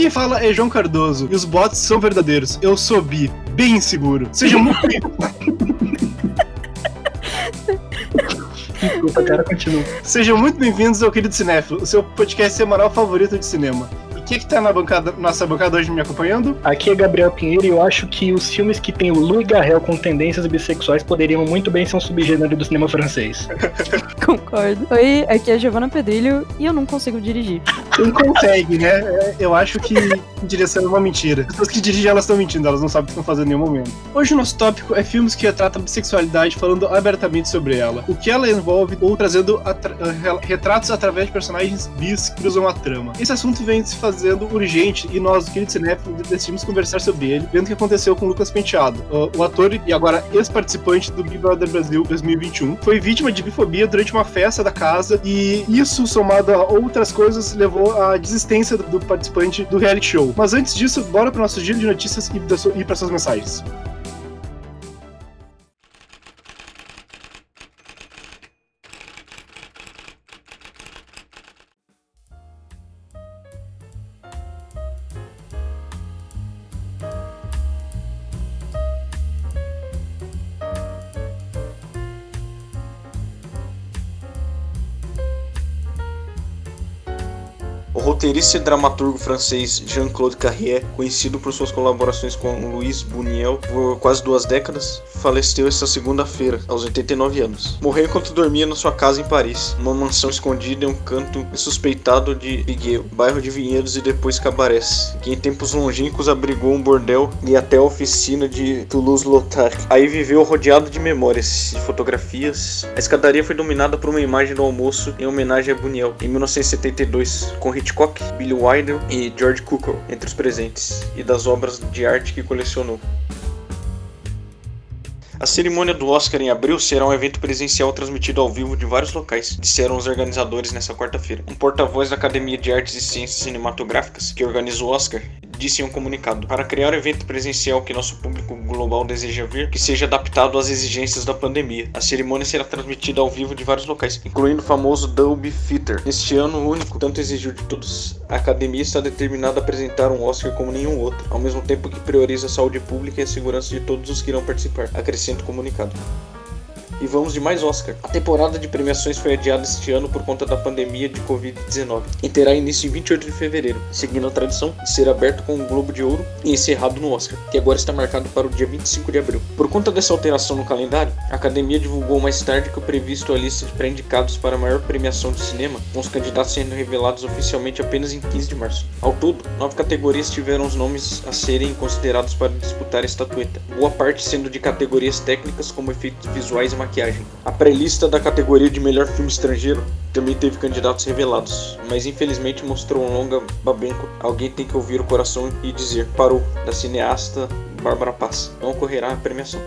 Quem fala é João Cardoso e os bots são verdadeiros. Eu sou bi, bem inseguro. Seja muito Desculpa, cara, continua. Sejam muito bem-vindos ao Querido Cinéfilo, o seu podcast semanal favorito de cinema. Quem é que tá na bancada, nossa bancada hoje me acompanhando? Aqui é Gabriel Pinheiro e eu acho que os filmes que tem o Louis Garrel com tendências bissexuais poderiam muito bem ser um subgênero do cinema francês. Concordo. Oi, aqui é Giovana Pedrilho e eu não consigo dirigir. Não consegue, né? É, eu acho que direção é uma mentira. As pessoas que dirigem, elas estão mentindo, elas não sabem o que estão fazendo em nenhum momento. Hoje o nosso tópico é filmes que retratam bissexualidade falando abertamente sobre ela. O que ela envolve ou trazendo atra retratos através de personagens bis que cruzam a trama. Esse assunto vem se fazer fazendo urgente e nós, querido Cinef, decidimos conversar sobre ele, vendo o que aconteceu com o Lucas Penteado. O ator e agora ex-participante do Big Brother Brasil 2021 foi vítima de bifobia durante uma festa da casa e isso, somado a outras coisas, levou à desistência do participante do reality show. Mas antes disso, bora para o nosso giro de notícias e para suas mensagens. Roteirista e dramaturgo francês Jean-Claude Carrier, conhecido por suas colaborações com Louis Buñuel por quase duas décadas, faleceu esta segunda-feira, aos 89 anos. Morreu enquanto dormia na sua casa em Paris, numa mansão escondida em um canto suspeitado de Vigueux, bairro de Vinhedos e depois Cabarés, que em tempos longínquos abrigou um bordel e até a oficina de Toulouse-Lautrec. Aí viveu rodeado de memórias e fotografias. A escadaria foi dominada por uma imagem do almoço em homenagem a Buñuel, em 1972, com Hitchcock Billy Wilder e George Cukor entre os presentes, e das obras de arte que colecionou. A cerimônia do Oscar em abril será um evento presencial transmitido ao vivo de vários locais, disseram os organizadores nessa quarta-feira. Um porta-voz da Academia de Artes e Ciências Cinematográficas, que organiza o Oscar, disse em um comunicado: Para criar um evento presencial que nosso público global deseja ver, que seja adaptado às exigências da pandemia. A cerimônia será transmitida ao vivo de vários locais, incluindo o famoso Dolby Theater. Neste ano único, tanto exigiu de todos, a academia está determinada a apresentar um Oscar como nenhum outro, ao mesmo tempo que prioriza a saúde pública e a segurança de todos os que irão participar, acrescenta o comunicado e vamos de mais Oscar. A temporada de premiações foi adiada este ano por conta da pandemia de Covid-19 e terá início em 28 de fevereiro, seguindo a tradição de ser aberto com o Globo de Ouro e encerrado no Oscar, que agora está marcado para o dia 25 de abril. Por conta dessa alteração no calendário, a academia divulgou mais tarde que o previsto a lista de pré-indicados para a maior premiação de cinema, com os candidatos sendo revelados oficialmente apenas em 15 de março. Ao todo, nove categorias tiveram os nomes a serem considerados para disputar a estatueta, boa parte sendo de categorias técnicas como efeitos visuais e maquiagem maquiagem. A pré-lista da categoria de melhor filme estrangeiro também teve candidatos revelados, mas infelizmente mostrou um longa babenco. Alguém tem que ouvir o coração e dizer parou, da cineasta Bárbara Paz. Não ocorrerá a premiação.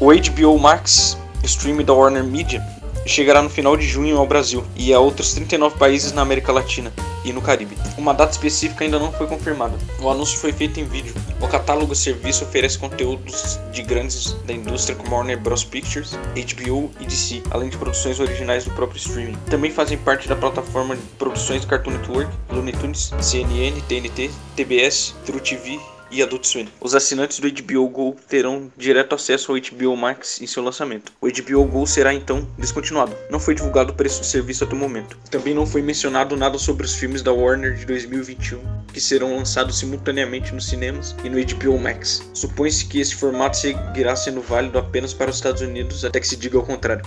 O HBO Max, stream da Warner Media, chegará no final de junho ao Brasil e a outros 39 países na América Latina e no Caribe. Uma data específica ainda não foi confirmada. O anúncio foi feito em vídeo. O catálogo serviço oferece conteúdos de grandes da indústria como Warner Bros. Pictures, HBO e DC, além de produções originais do próprio streaming. Também fazem parte da plataforma de produções Cartoon Network, Looney Tunes, CNN, TNT, TBS, True TV e Adult Swim. Os assinantes do HBO Go terão direto acesso ao HBO Max em seu lançamento. O HBO Go será então descontinuado. Não foi divulgado o preço do serviço até o momento. Também não foi mencionado nada sobre os filmes da Warner de 2021 que serão lançados simultaneamente nos cinemas e no HBO Max. Supõe-se que esse formato seguirá sendo válido apenas para os Estados Unidos até que se diga o contrário.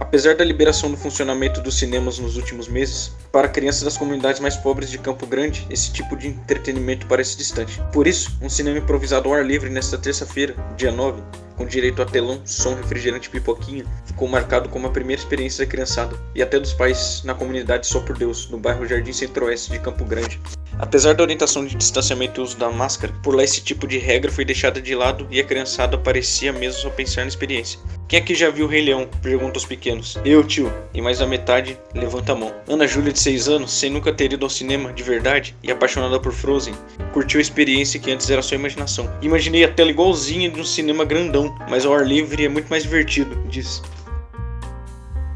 Apesar da liberação do funcionamento dos cinemas nos últimos meses, para crianças das comunidades mais pobres de Campo Grande, esse tipo de entretenimento parece distante. Por isso, um cinema improvisado ao ar livre nesta terça-feira, dia 9, com direito a telão, som, refrigerante e pipoquinha, ficou marcado como a primeira experiência da criançada e até dos pais na comunidade Só por Deus, no bairro Jardim Centro-Oeste de Campo Grande. Apesar da orientação de distanciamento e uso da máscara, por lá esse tipo de regra foi deixada de lado e a criançada parecia mesmo só pensar na experiência. Quem aqui já viu o Rei Leão? Pergunta aos pequenos. Eu, tio. E mais da metade levanta a mão. Ana Júlia, de 6 anos, sem nunca ter ido ao cinema de verdade e apaixonada por Frozen, curtiu a experiência que antes era só imaginação. Imaginei a tela igualzinha de um cinema grandão, mas ao ar livre é muito mais divertido, diz.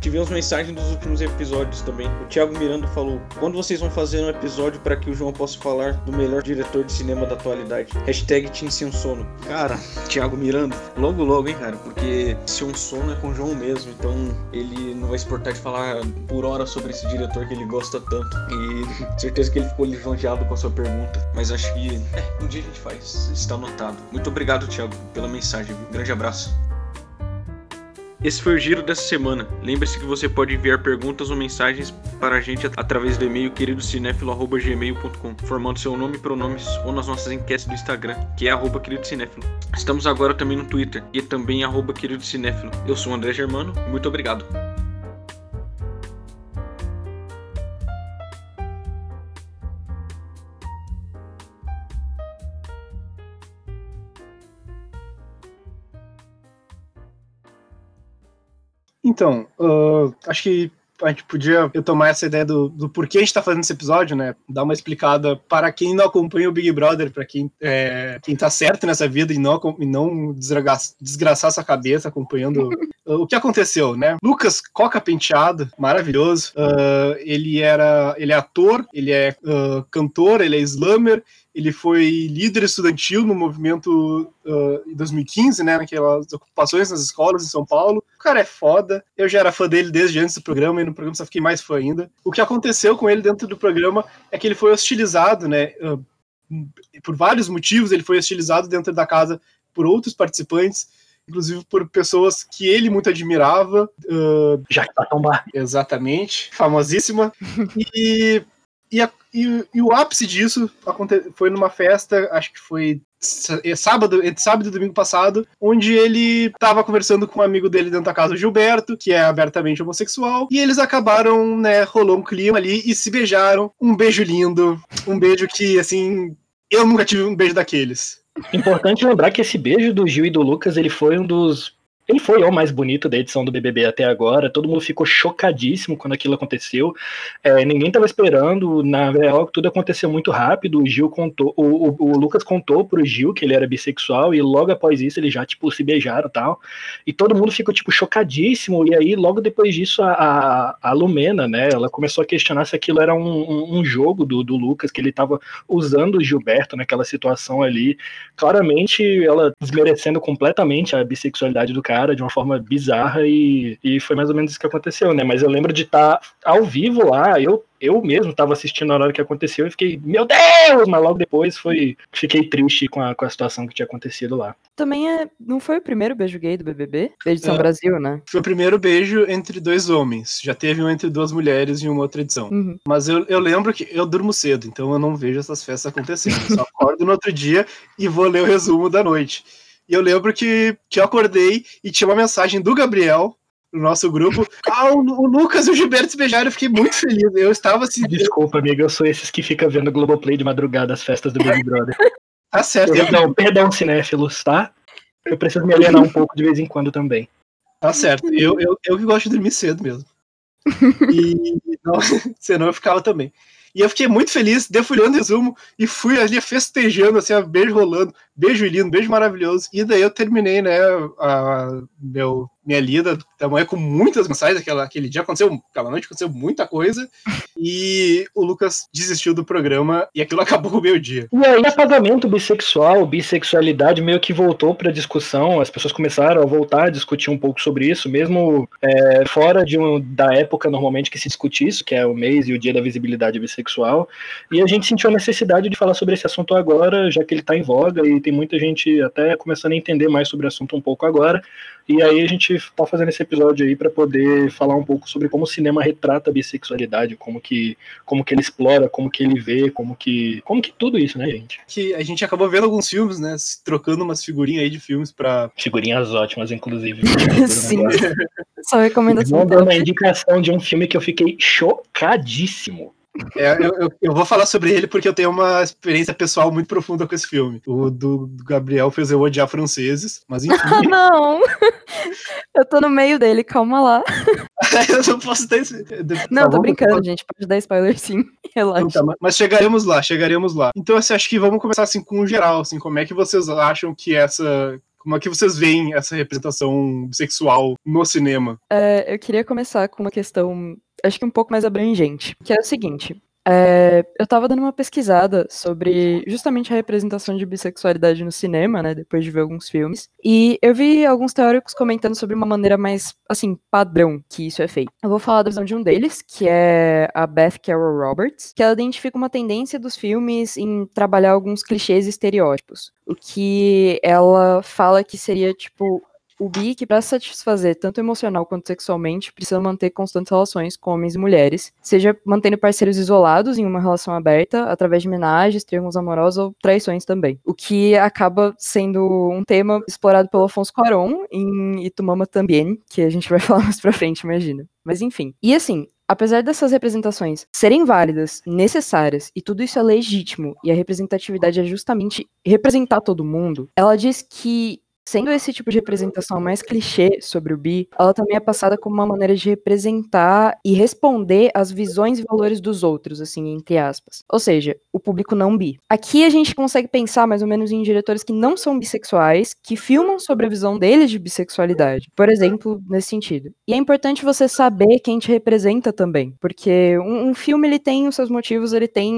Tivemos mensagem dos últimos episódios também. O Thiago Miranda falou: quando vocês vão fazer um episódio para que o João possa falar do melhor diretor de cinema da atualidade? Hashtag Sono. Cara, Thiago Miranda, logo logo, hein, cara? Porque Sem Sono é com o João mesmo, então ele não vai se importar de falar por hora sobre esse diretor que ele gosta tanto. E certeza que ele ficou lisonjeado com a sua pergunta. Mas acho que é, um dia a gente faz. Está anotado. Muito obrigado, Thiago, pela mensagem. Um grande abraço. Esse foi o giro dessa semana. Lembre-se que você pode enviar perguntas ou mensagens para a gente através do e-mail queridocinéfilo.gmail.com, formando seu nome e pronomes ou nas nossas enquetes do Instagram, que é queridocinéfilo. Estamos agora também no Twitter, e também queridocinéfilo. Eu sou o André Germano, muito obrigado. Então, uh, acho que a gente podia retomar essa ideia do, do porquê a gente está fazendo esse episódio, né? Dar uma explicada para quem não acompanha o Big Brother, para quem, é, quem tá certo nessa vida e não, e não desgraçar, desgraçar sua cabeça acompanhando o que aconteceu, né? Lucas Coca Penteado, maravilhoso. Uh, ele era. Ele é ator, ele é uh, cantor, ele é slammer, ele foi líder estudantil no movimento uh, em 2015, né? Naquelas ocupações nas escolas em São Paulo. O cara é foda. Eu já era fã dele desde antes do programa e no programa só fiquei mais fã ainda. O que aconteceu com ele dentro do programa é que ele foi hostilizado, né? Uh, por vários motivos, ele foi hostilizado dentro da casa por outros participantes inclusive por pessoas que ele muito admirava. Uh, Jaque Patombar. Exatamente, famosíssima. e e, a, e, e, o ápice disso foi numa festa, acho que foi é, sábado, entre sábado e domingo passado, onde ele estava conversando com um amigo dele dentro da casa, o Gilberto, que é abertamente homossexual, e eles acabaram, né, rolou um clima ali e se beijaram. Um beijo lindo, um beijo que, assim, eu nunca tive um beijo daqueles. Importante lembrar que esse beijo do Gil e do Lucas, ele foi um dos ele foi o mais bonito da edição do BBB até agora. Todo mundo ficou chocadíssimo quando aquilo aconteceu. É, ninguém estava esperando. Na real, tudo aconteceu muito rápido. O Gil contou, o, o, o, Lucas contou pro Gil que ele era bissexual e logo após isso eles já tipo se beijaram tal. E todo mundo ficou tipo chocadíssimo. E aí logo depois disso a, a, a Lumena, né? Ela começou a questionar se aquilo era um, um, um jogo do, do Lucas que ele estava usando o Gilberto naquela situação ali. Claramente ela desmerecendo completamente a bissexualidade do cara cara de uma forma bizarra e, e foi mais ou menos isso que aconteceu, né? Mas eu lembro de estar tá ao vivo lá, eu eu mesmo estava assistindo na hora que aconteceu e fiquei, meu Deus! Mas logo depois foi, fiquei triste com a, com a situação que tinha acontecido lá. Também é, não foi o primeiro beijo gay do BBB? Da edição é, Brasil, né? Foi o primeiro beijo entre dois homens. Já teve um entre duas mulheres em uma outra edição. Uhum. Mas eu, eu lembro que eu durmo cedo, então eu não vejo essas festas acontecendo. Eu só acordo no outro dia e vou ler o resumo da noite. E eu lembro que, que eu acordei e tinha uma mensagem do Gabriel no nosso grupo. Ah, o, o Lucas e o Gilberto se beijaram, eu fiquei muito feliz. Eu estava assim. Desculpa, amigo, eu sou esses que fica vendo Globoplay de madrugada as festas do Big Brother. Tá certo. Perdão, eu... perdão, cinéfilos, tá? Eu preciso me alienar um pouco de vez em quando também. Tá certo. Eu, eu, eu que gosto de dormir cedo mesmo. E não, senão eu ficava também. E eu fiquei muito feliz, defulhando o resumo e fui ali festejando, assim, beijo rolando, beijo lindo, beijo maravilhoso. E daí eu terminei, né, a, meu, minha lida da manhã com muitas mensagens. Aquela, aquele dia aconteceu, aquela noite aconteceu muita coisa. E o Lucas desistiu do programa e aquilo acabou o meu dia. E aí, apagamento bissexual, bissexualidade meio que voltou para discussão. As pessoas começaram a voltar a discutir um pouco sobre isso, mesmo é, fora de um, da época normalmente que se discute isso, que é o mês e o dia da visibilidade bissexual. E a gente sentiu a necessidade de falar sobre esse assunto agora, já que ele está em voga e tem muita gente até começando a entender mais sobre o assunto um pouco agora. E aí a gente tá fazendo esse episódio aí para poder falar um pouco sobre como o cinema retrata a bissexualidade, como que, como que ele explora, como que ele vê, como que, como que tudo isso, né, gente? Que a gente acabou vendo alguns filmes, né, trocando umas figurinhas aí de filmes para figurinhas ótimas, inclusive. Sim. Só recomendação. Mandando uma indicação de um filme que eu fiquei chocadíssimo. É, eu, eu, eu, vou falar sobre ele porque eu tenho uma experiência pessoal muito profunda com esse filme. O do, do Gabriel fez eu odiar franceses, mas enfim. Ah, não! Eu tô no meio dele, calma lá. eu não posso ter esse. Não, tô brincando, gente. Pode dar spoiler sim. Relaxa. Então, tá, mas chegaremos lá, chegaremos lá. Então, assim, acho que vamos começar assim com o geral, assim, como é que vocês acham que essa Como é que vocês veem essa representação sexual no cinema? É, eu queria começar com uma questão, acho que um pouco mais abrangente, que é o seguinte. É, eu tava dando uma pesquisada sobre justamente a representação de bissexualidade no cinema, né, depois de ver alguns filmes, e eu vi alguns teóricos comentando sobre uma maneira mais, assim, padrão que isso é feito. Eu vou falar da visão de um deles, que é a Beth Carroll Roberts, que ela identifica uma tendência dos filmes em trabalhar alguns clichês e estereótipos, o que ela fala que seria, tipo, o bi que, para satisfazer tanto emocional quanto sexualmente, precisa manter constantes relações com homens e mulheres, seja mantendo parceiros isolados em uma relação aberta, através de homenagens, triângulos amorosos ou traições também. O que acaba sendo um tema explorado pelo Afonso Cuarón em Itumama também, que a gente vai falar mais pra frente, imagina. Mas enfim. E assim, Apesar dessas representações serem válidas, necessárias e tudo isso é legítimo e a representatividade é justamente representar todo mundo, ela diz que Sendo esse tipo de representação mais clichê sobre o bi, ela também é passada como uma maneira de representar e responder às visões e valores dos outros, assim, entre aspas. Ou seja, o público não bi. Aqui a gente consegue pensar mais ou menos em diretores que não são bissexuais, que filmam sobre a visão deles de bissexualidade. Por exemplo, nesse sentido. E é importante você saber quem te representa também, porque um, um filme ele tem os seus motivos, ele tem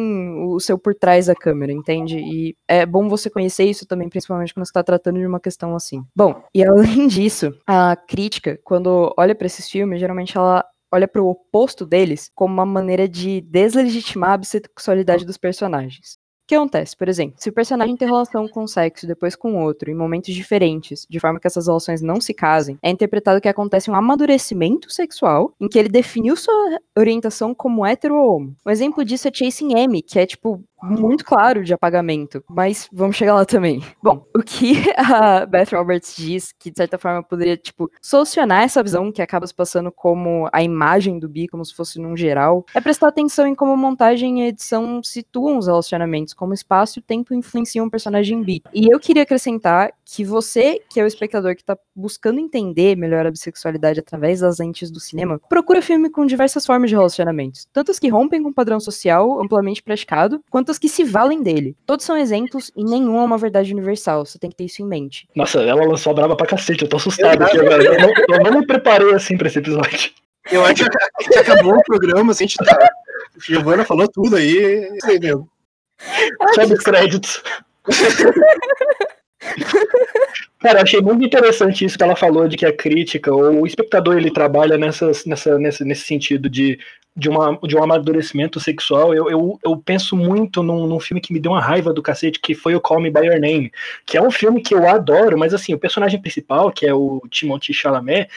o seu por trás da câmera, entende? E é bom você conhecer isso também, principalmente quando você está tratando de uma questão assim. Bom, e além disso, a crítica, quando olha para esses filmes, geralmente ela olha para o oposto deles como uma maneira de deslegitimar a bissexualidade dos personagens. O que acontece? Por exemplo, se o personagem tem relação com um sexo depois com outro, em momentos diferentes, de forma que essas relações não se casem, é interpretado que acontece um amadurecimento sexual em que ele definiu sua orientação como hétero ou homo. Um exemplo disso é Chasing Amy, que é tipo muito claro de apagamento, mas vamos chegar lá também. Bom, o que a Beth Roberts diz que de certa forma poderia tipo solucionar essa visão que acaba se passando como a imagem do bi como se fosse num geral, é prestar atenção em como montagem e edição situam os relacionamentos, como espaço e tempo influenciam um personagem bi. E eu queria acrescentar que você, que é o espectador que tá buscando entender melhor a bissexualidade através das lentes do cinema, procura filme com diversas formas de relacionamentos, tantas que rompem com o padrão social amplamente praticado, quanto que se valem dele. Todos são exemplos e nenhum é uma verdade universal. Você tem que ter isso em mente. Nossa, ela lançou a brava pra cacete. Eu tô assustado aqui agora. Eu não, eu não me preparei assim pra esse episódio. Eu acho que acabou o programa, assim, a gente tá. Giovana falou tudo aí. Isso aí mesmo. Sobe os créditos. Cara, achei muito interessante isso que ela falou de que a crítica, ou o espectador, ele trabalha nessas, nessa, nesse, nesse sentido de, de, uma, de um amadurecimento sexual. Eu, eu, eu penso muito num, num filme que me deu uma raiva do cacete, que foi o Call Me By Your Name, que é um filme que eu adoro, mas assim, o personagem principal, que é o Timothée Chalamet,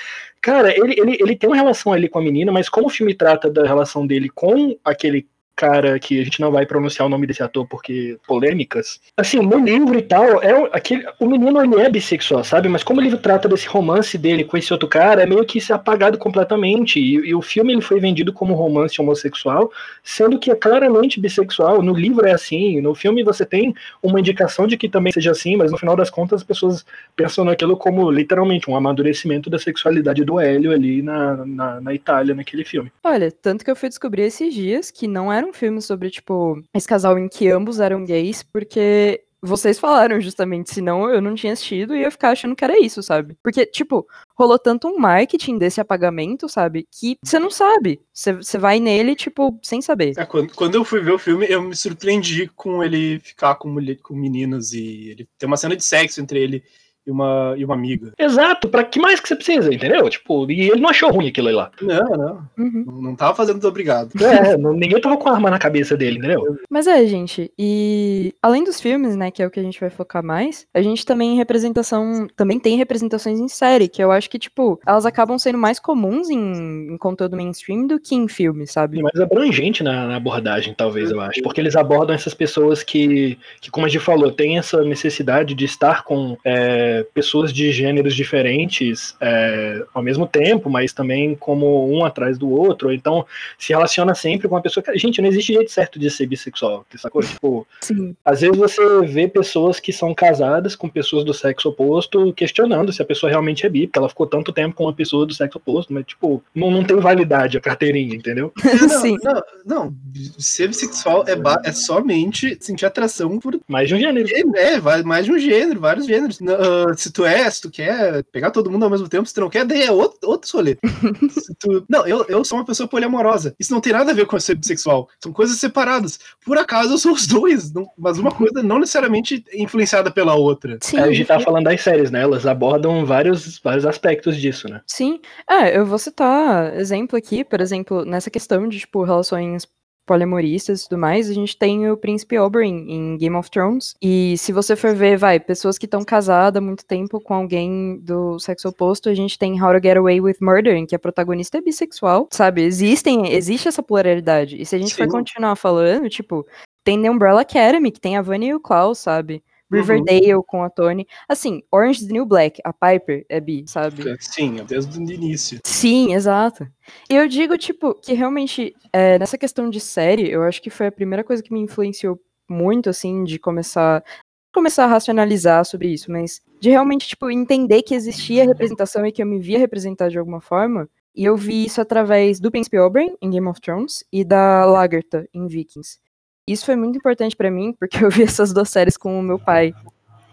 cara, ele, ele, ele tem uma relação ali com a menina, mas como o filme trata da relação dele com aquele cara que a gente não vai pronunciar o nome desse ator porque polêmicas. Assim, no livro e tal, é aquele, o menino ele é bissexual, sabe? Mas como o livro trata desse romance dele com esse outro cara, é meio que se apagado completamente. E, e, o filme ele foi vendido como romance homossexual, sendo que é claramente bissexual. No livro é assim, no filme você tem uma indicação de que também seja assim, mas no final das contas as pessoas pensam naquilo como literalmente um amadurecimento da sexualidade do Hélio ali na, na, na Itália, naquele filme. Olha, tanto que eu fui descobrir esses dias que não era um filme sobre, tipo, esse casal em que ambos eram gays, porque vocês falaram justamente, senão eu não tinha assistido e ia ficar achando que era isso, sabe? Porque, tipo, rolou tanto um marketing desse apagamento, sabe? Que você não sabe. Você vai nele, tipo, sem saber. É, quando, quando eu fui ver o filme, eu me surpreendi com ele ficar com, mulher, com meninas e ele tem uma cena de sexo entre ele e uma, e uma amiga. Exato, pra que mais que você precisa, entendeu? Tipo, e ele não achou ruim aquilo lá. Não, não. Uhum. Não, não tava fazendo obrigado. É, não, ninguém tava com arma na cabeça dele, entendeu? Mas é, gente, e além dos filmes, né, que é o que a gente vai focar mais, a gente também representação, também tem representações em série, que eu acho que, tipo, elas acabam sendo mais comuns em, em conteúdo mainstream do que em filme, sabe? E mais abrangente na, na, abordagem, talvez, eu acho. Porque eles abordam essas pessoas que, que como a gente falou, tem essa necessidade de estar com. É, pessoas de gêneros diferentes é, ao mesmo tempo, mas também como um atrás do outro. Então se relaciona sempre com uma pessoa que. Gente, não existe jeito certo de ser bissexual, sacou? Tipo, Sim. às vezes você vê pessoas que são casadas com pessoas do sexo oposto questionando se a pessoa realmente é bi, porque ela ficou tanto tempo com uma pessoa do sexo oposto, mas, tipo, não, não tem validade a carteirinha, entendeu? Não, Sim. Não, não, ser bissexual é, é somente sentir atração por. Mais de um gênero. É, é mais de um gênero, vários gêneros. Uh, se tu é, se tu quer pegar todo mundo ao mesmo tempo, se tu não quer, daí é outro, outro rolê. Tu- Não, eu, eu sou uma pessoa poliamorosa. Isso não tem nada a ver com ser bissexual. São coisas separadas. Por acaso eu sou os dois, não- mas uma coisa não necessariamente é influenciada pela outra. Sim, É, a gente tá falando das séries, né? Elas abordam vários, vários aspectos disso, né? Sim. É, eu vou citar exemplo aqui, por exemplo, nessa questão de, tipo, relações poliamoristas e tudo mais, a gente tem o príncipe Oberyn em Game of Thrones. E se você for ver, vai, pessoas que estão casadas há muito tempo com alguém do sexo oposto, a gente tem How to Get Away with Murder, em que a protagonista é bissexual, sabe? Existem, existe essa pluralidade. E se a gente for Sim. continuar falando, tipo, tem The Umbrella Academy, que tem a Vanya e o Klaus, sabe? Riverdale com a Tony. Assim, Orange is the New Black, a Piper é bi, sabe? Sim, desde o início. Sim, exato. E eu digo, tipo, que realmente, é, nessa questão de série, eu acho que foi a primeira coisa que me influenciou muito, assim, de começar começar a racionalizar sobre isso, mas de realmente, tipo, entender que existia representação e que eu me via representar de alguma forma. E eu vi isso através do Príncipe Oberyn, em Game of Thrones, e da Lagertha, em Vikings. Isso foi muito importante pra mim, porque eu vi essas duas séries com o meu pai.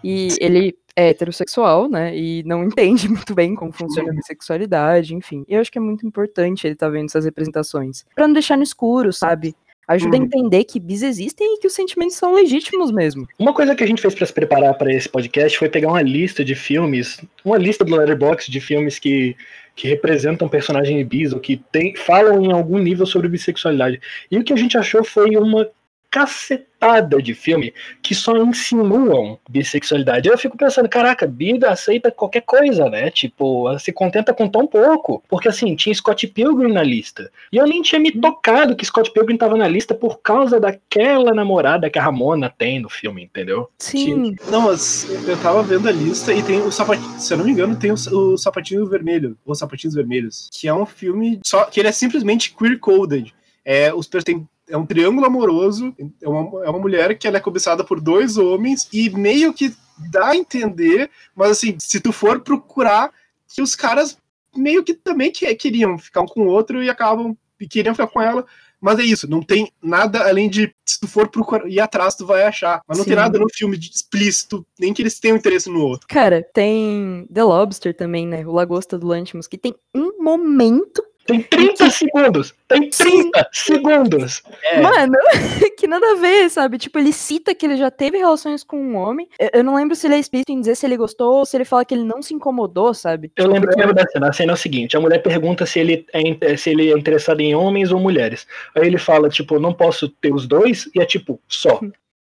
E ele é heterossexual, né? E não entende muito bem como funciona a bissexualidade, enfim. Eu acho que é muito importante ele estar vendo essas representações. Pra não deixar no escuro, sabe? Ajuda a Uhum. entender que bis existem e que os sentimentos são legítimos mesmo. Uma coisa que a gente fez pra se preparar para esse podcast foi pegar uma lista de filmes, uma lista do Letterboxd de filmes que, que representam personagens bis ou que tem, falam em algum nível sobre bissexualidade. E o que a gente achou foi uma cacetada de filme que só insinuam bissexualidade. Eu fico pensando, caraca, Bida aceita qualquer coisa, né? Tipo, ela se contenta com tão pouco. Porque assim, tinha Scott Pilgrim na lista. E eu nem tinha me tocado que Scott Pilgrim tava na lista por causa daquela namorada que a Ramona tem no filme, entendeu? Sim. Não, mas eu tava vendo a lista e tem o sapatinho, se eu não me engano, tem o, o Sapatinho Vermelho, ou Sapatinhos Vermelhos, que é um filme só que ele é simplesmente queer-coded. É, os, tem, é um triângulo amoroso, é uma, é uma mulher que ela é cobiçada por dois homens e meio que dá a entender, mas assim, se tu for procurar, que os caras meio que também que, queriam ficar um com o outro e acabam e queriam ficar com ela. Mas é isso, não tem nada além de. Se tu for procurar ir atrás, tu vai achar. Mas não tem Sim. nada no filme de explícito, nem que eles tenham interesse no outro. Cara, tem The Lobster também, né? O Lagosta do Lantimos, que tem um momento. Tem 30 segundos! Tem 30 segundos! É. Mano, que nada a ver, sabe? Tipo, ele cita que ele já teve relações com um homem. Eu- Eu não lembro se ele é explícito em dizer se ele gostou ou se ele fala que ele não se incomodou, sabe? Eu lembro, eu lembro da cena. A cena é o seguinte: a mulher pergunta se ele, é, se ele é interessado em homens ou mulheres. Aí ele fala, tipo, não posso ter os dois, e é tipo, só.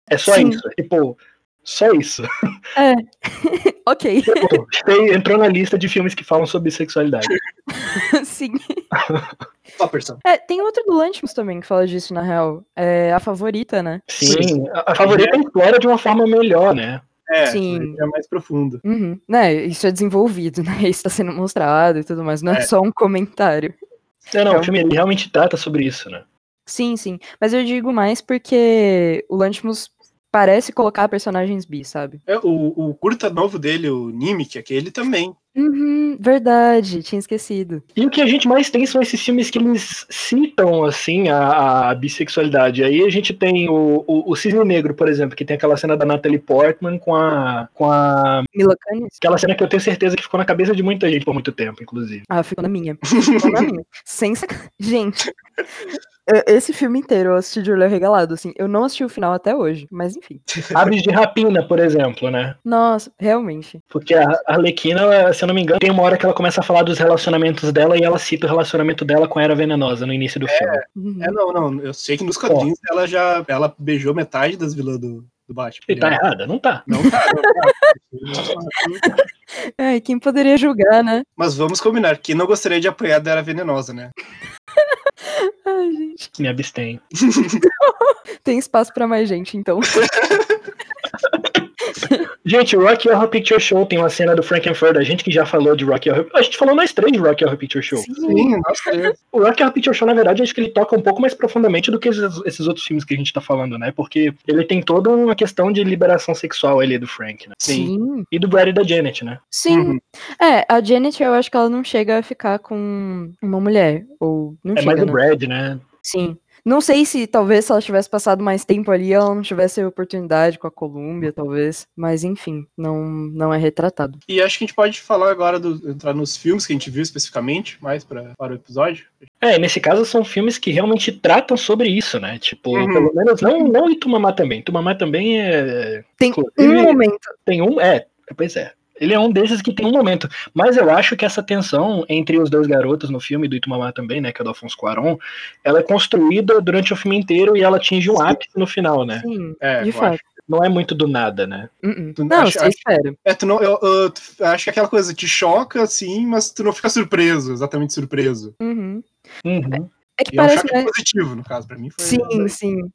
É só Sim. isso. Tipo, só isso. É. ok. Tem- entrou na lista de filmes que falam sobre sexualidade. Sim. Topperson. É, tem outro do Lantimos também que fala disso, na real. É a favorita, né? Sim, a, a favorita explora de uma forma melhor, né? É, Sim. é mais profundo. Uhum. Né, isso é desenvolvido, né? Isso tá sendo mostrado e tudo mais. Não é, É. só um comentário. Não, não, É um- o filme ele realmente trata sobre isso, né? Sim, sim. Mas eu digo mais porque o Lantimos parece colocar personagens bi, sabe? É, o, o curta novo dele, o Nimic, aquele também. Uhum, verdade, tinha esquecido. E o que a gente mais tem são esses filmes que eles citam, assim, a, a bissexualidade. Aí a gente tem o, o, o Cisne Negro, por exemplo, que tem aquela cena da Natalie Portman com a, com a. Mila Kunis? Aquela cena que eu tenho certeza que ficou na cabeça de muita gente por muito tempo, inclusive. Ah, ficou na minha. Ficou na minha. Sem sacanagem. Gente, esse filme inteiro eu assisti de olho regalado, assim. Eu não assisti o final até hoje, mas enfim. Aves de Rapina, por exemplo, né? Nossa, realmente. Porque a Arlequina, se eu não me engano, tem uma hora que ela começa a falar dos relacionamentos dela e ela cita o relacionamento dela com a Era Venenosa no início do filme. Uhum. É, não, não. Eu sei que nos quadrinhos ela já ela beijou metade das vilãs do, do Batman. E tá errada? Não tá. Não tá, não tá. Ai, quem poderia julgar, né? Mas vamos combinar, que não gostaria de apoiar da Era Venenosa, né? Ai, gente. Me abstenho. Tem espaço pra mais gente, então. Gente, o Rocky Horror Picture Show tem uma cena do Frankenfurter. A gente que já falou de Rocky Horror... A gente falou nós três de Rocky Horror Picture Show. Sim, nossa, O Rocky Horror Picture Show, na verdade, acho que ele toca um pouco mais profundamente do que esses, esses outros filmes que a gente tá falando, né? Porque ele tem toda uma questão de liberação sexual ali do Frank, né? Sim. E do Brad e da Janet, né? Sim. Uhum. É, a Janet, eu acho que ela não chega a ficar com uma mulher. Ou não É chega, mais o né? Brad, né? Sim. Não sei se talvez se ela tivesse passado mais tempo ali, ela não tivesse a oportunidade com a Colômbia, talvez. Mas enfim, não, não é retratado. E acho que a gente pode falar agora, do, entrar nos filmes que a gente viu especificamente, mais pra, para o episódio. É, nesse caso são filmes que realmente tratam sobre isso, né? Tipo, Uhum. pelo menos não, não Itumamá também. Itumamá também é. Tem um momento. Tem um. É, pois é. Ele é um desses que tem um momento. Mas eu acho que essa tensão entre os dois garotos no filme do Itumamá também, né? Que é do Afonso Cuarón, ela é construída durante o filme inteiro e ela atinge um Sim. ápice no final, né? Sim, É, de fato. acho. Não é muito do nada, né? Uh-uh. Tu- Não, acho- acho- espera. É, tu não, eu, eu- tu- acho que aquela coisa te choca, assim, mas tu não fica surpreso, exatamente surpreso. Uhum. Uhum. É que E é um parece, choque né? positivo, no caso, pra mim foi. Sim, sim.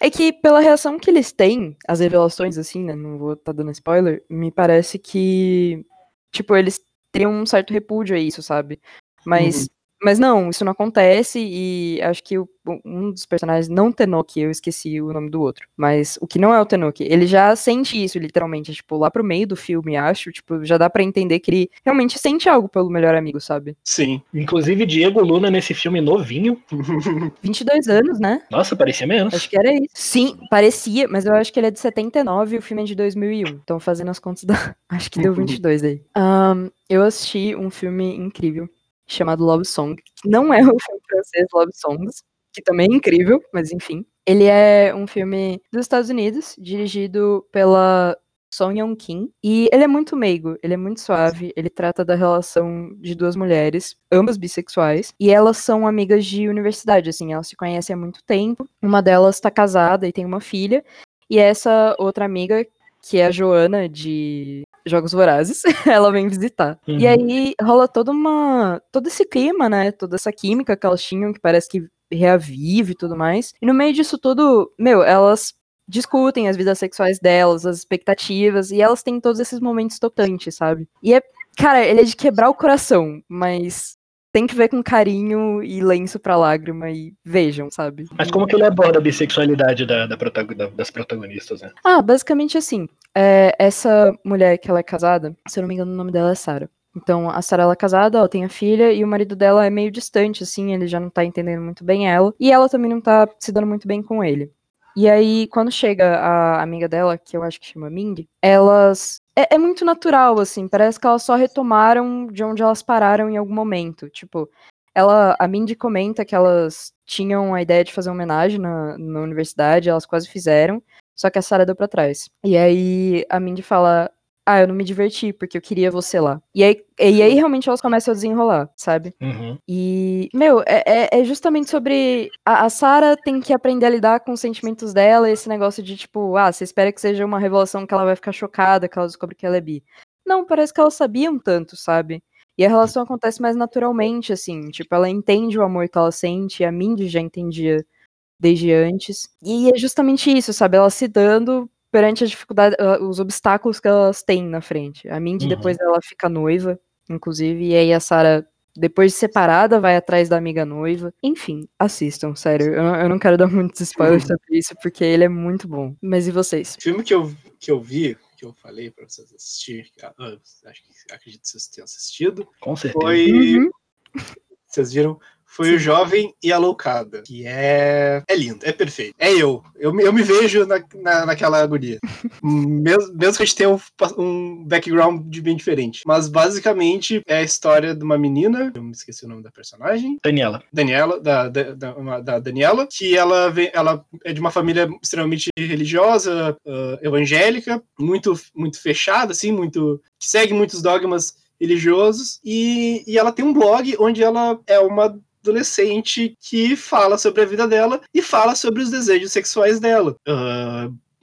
É que pela reação que eles têm, as revelações, assim, né? Não vou estar dando spoiler, me parece que, tipo, eles teriam um certo repúdio a isso, sabe? Mas, mas não, isso não acontece e acho que o- um dos personagens, não Tenoki, eu esqueci o nome do outro, mas o que não é o Tenoki, ele já sente isso, literalmente, tipo, lá pro meio do filme, acho, tipo, já dá pra entender que ele realmente sente algo pelo melhor amigo, sabe? Sim. Inclusive, Diego Luna nesse filme novinho. 22 anos, né? Nossa, parecia menos. Acho que era isso. Sim, parecia, mas eu acho que ele é de 79 e o filme é de 2001. Então, fazendo as contas, da... acho que deu 22 aí. Ahn, eu assisti um filme incrível chamado Love Song. Não é o filme francês Love Songs, que também é incrível, mas enfim. Ele é um filme dos Estados Unidos, dirigido pela Song Young Kim. E ele é muito meigo, ele é muito suave. Ele trata da relação de duas mulheres, ambas bissexuais. E elas são amigas de universidade, assim, elas se conhecem há muito tempo. Uma delas tá casada e tem uma filha. E essa outra amiga, que é a Joana de Jogos Vorazes, ela vem visitar. Uhum. E aí rola toda uma. todo esse clima, né? Toda essa química que elas tinham, que parece que reavive e tudo mais. E no meio disso tudo, meu, elas discutem as vidas sexuais delas, as expectativas, e elas têm todos esses momentos tocantes, sabe? E é, cara, ele é de quebrar o coração, mas tem que ver com carinho e lenço pra lágrima e vejam, sabe? Mas como que ele aborda a bissexualidade da, da da- das protagonistas, né? Ah, basicamente assim. é, essa mulher que ela é casada, se eu não me engano, o nome dela é Sarah. Então, a Sarah ela é casada, ela tem a filha, e o marido dela é meio distante, assim, ele já não tá entendendo muito bem ela, e ela também não tá se dando muito bem com ele. E aí, quando chega a amiga dela, que eu acho que chama Ming, elas. É, é muito natural, assim, parece que elas só retomaram de onde elas pararam em algum momento. Tipo, ela, a Mindy comenta que elas tinham a ideia de fazer uma homenagem na, na universidade, elas quase fizeram, só que a Sarah deu pra trás. E aí a Mindy fala: Ah, eu não me diverti porque eu queria você lá. E aí, e aí realmente elas começam a desenrolar, sabe? Uhum. E, meu, é, é- é justamente sobre. A, a Sarah tem que aprender a lidar com os sentimentos dela, esse negócio de tipo, ah, você espera que seja uma revelação que ela vai ficar chocada, que ela descobre que ela é bi. Não, parece que elas sabiam tanto, sabe? E a relação acontece mais naturalmente, assim. Tipo, ela entende o amor que ela sente, a Mindy já entendia desde antes. E é justamente isso, sabe? Ela se dando perante as dificuldades, ah, os obstáculos que elas têm na frente. A Mindy, Uhum. depois ela fica noiva, inclusive, e aí a Sarah depois de separada, vai atrás da amiga noiva. Enfim, assistam, sério. Eu, não- eu não quero dar muitos spoilers sobre isso, porque ele é muito bom. Mas e vocês? filme que eu, que eu vi, que eu falei pra vocês assistir, que, ah, acho que acredito que vocês tenham assistido, Com certeza. foi. Uhum. Vocês viram? Foi o Jovem e a Loucada, que é. É lindo, é perfeito. É eu. Eu, me- eu me vejo na, na, naquela agonia. mesmo, mesmo que a gente tenha um, um background de bem diferente. Mas basicamente é a história de uma menina, eu me esqueci o nome da personagem, Daniela. Daniela, da, da, da, uma- da Daniela, que ela, vem, ela é de uma família extremamente religiosa, ah, evangélica, muito, muito fechada, assim, muito. que segue muitos dogmas religiosos, e, e ela tem um blog onde ela é uma adolescente que fala sobre a vida dela e fala sobre os desejos sexuais dela.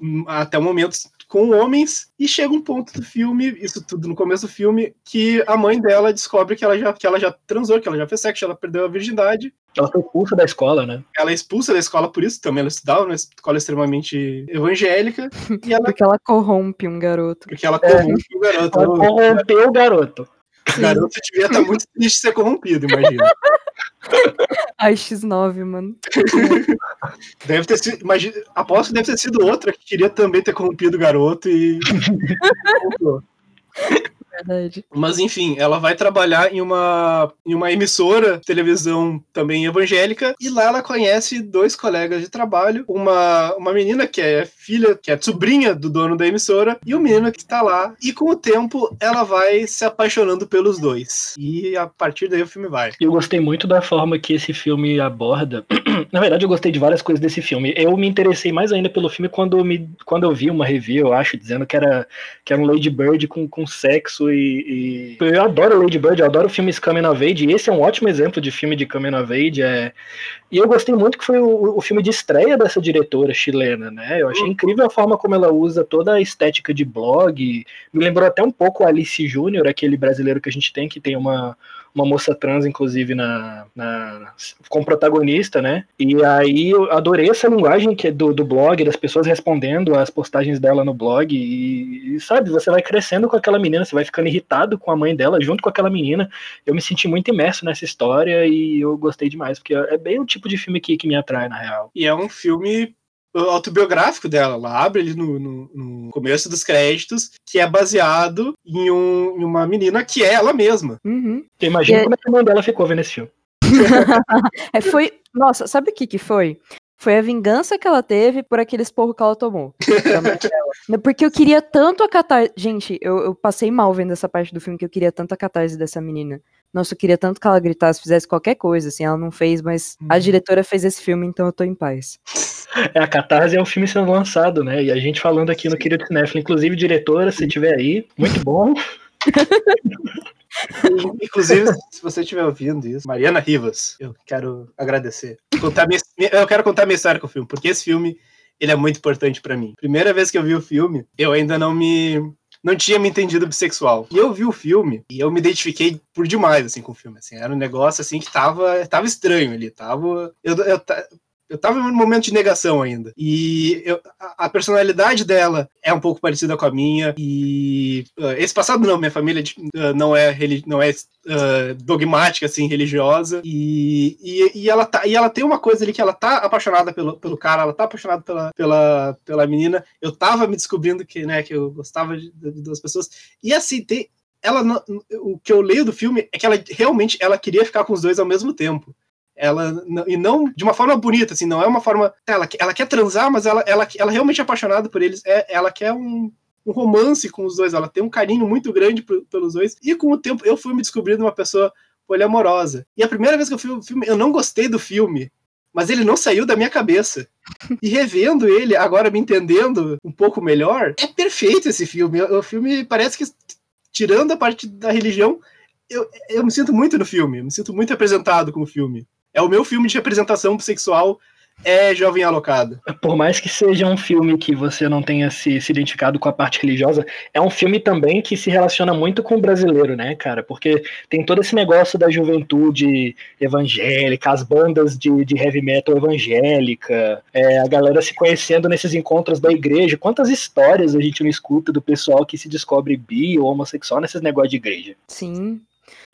Hum, até o momento com homens, e chega um ponto do filme, isso tudo no começo do filme, que a mãe dela descobre que ela já, que ela já transou, que ela já fez sexo, ela perdeu a virgindade. Ela foi expulsa da escola, né? Ela é expulsa da escola por isso, também ela estudava numa escola extremamente evangélica, e ela, Porque ela corrompe um garoto. porque ela corrompe o garoto. Ela corrompeu o garoto. O garoto devia estar muito triste de ser corrompido, imagina. Ai, X9, mano. Deve ter sido, imagina, aposto que deve ter sido outra que queria também ter corrompido o garoto e. verdade. Mas enfim, ela vai trabalhar em uma, em uma emissora de televisão também evangélica e lá ela conhece dois colegas de trabalho, uma, uma menina que é filha, que é sobrinha do dono da emissora e o menino que tá lá. E com o tempo ela vai se apaixonando pelos dois. E a partir daí o filme vai. Eu gostei muito da forma que esse filme aborda. Na verdade, eu gostei de várias coisas desse filme. Eu me interessei mais ainda pelo filme quando, me, quando eu vi uma review, eu acho, dizendo que era, que era um Lady Bird com, com sexo e, e... Eu adoro Lady Bird, eu adoro filmes Coming of Age, e esse é um ótimo exemplo de filme de Coming of Age. É... E eu gostei muito que foi o, o filme de estreia dessa diretora chilena, né? Eu achei Uhum. incrível a forma como ela usa toda a estética de blog. Me lembrou até um pouco Alice Júnior, aquele brasileiro que a gente tem, que tem uma, uma moça trans, inclusive, na, na, como protagonista, né? E aí eu adorei essa linguagem que é do, do blog, das pessoas respondendo às postagens dela no blog. E, e, sabe, você vai crescendo com aquela menina, você vai ficando irritado com a mãe dela, junto com aquela menina. Eu me senti muito imerso nessa história e eu gostei demais, porque é bem o tipo de filme que, que me atrai, na real. E é um filme autobiográfico dela. Ela abre ele no, no, no, começo dos créditos, que é baseado em, um, em, uma menina que é ela mesma. Uhum. Imagina como é que a mãe dela ficou vendo esse filme. é, foi. Nossa, sabe o que, que foi? Foi a vingança que ela teve por aquele esporro que ela tomou. Porque eu queria tanto a catarse. Gente, eu, eu, passei mal vendo essa parte do filme que eu queria tanto a catarse dessa menina. Nossa, eu queria tanto que ela gritasse, fizesse qualquer coisa, assim, ela não fez, mas a Uhum. diretora fez esse filme, então eu tô em paz. É, a Catarse é um filme sendo lançado, né? E a gente falando aqui no Querido Cinéfilo, inclusive, diretora, se tiver aí, muito bom. Inclusive, se você estiver ouvindo isso, Mariana Rivas, eu quero agradecer. Contar minha, eu quero contar minha história com o filme, porque esse filme ele é muito importante para mim. Primeira vez que eu vi o filme, eu ainda não me não tinha me entendido bissexual. E eu vi o filme e eu me identifiquei por demais assim com o filme, assim, era um negócio assim que tava tava estranho ali, tava eu, eu, eu tava num momento de negação ainda. E eu, a, a, personalidade dela é um pouco parecida com a minha. E uh, esse passado não, minha família uh, não é, não é uh, dogmática, assim, religiosa. E, e, e, ela tá, e ela tem uma coisa ali que ela tá apaixonada pelo, pelo cara, ela tá apaixonada pela, pela, pela menina. Eu tava me descobrindo que, né, que eu gostava de, de, pessoas. E assim, tem. Ela, o que eu leio do filme é que ela realmente ela queria ficar com os dois ao mesmo tempo ela e não de uma forma bonita, assim, não é uma forma. Ela, ela quer transar, mas ela, ela, ela realmente é apaixonada por eles. É, ela quer um, um romance com os dois, ela tem um carinho muito grande pelos dois. E com o tempo eu fui me descobrindo uma pessoa poliamorosa. E a primeira vez que eu fui o filme, eu não gostei do filme, mas ele não saiu da minha cabeça. E revendo ele, agora me entendendo um pouco melhor, é perfeito esse filme. O filme parece que, tirando a parte da religião, eu, eu me sinto muito no filme, me sinto muito representado com o filme. É o meu filme de representação sexual é Jovem Alocado. Por mais que seja um filme que você não tenha se, se identificado com a parte religiosa, é um filme também que se relaciona muito com o brasileiro, né, cara? Porque tem todo esse negócio da juventude evangélica, as bandas de, de heavy metal evangélica, é, a galera se conhecendo nesses encontros da igreja. Quantas histórias a gente não escuta do pessoal que se descobre bi ou homossexual nesses negócios de igreja? Sim,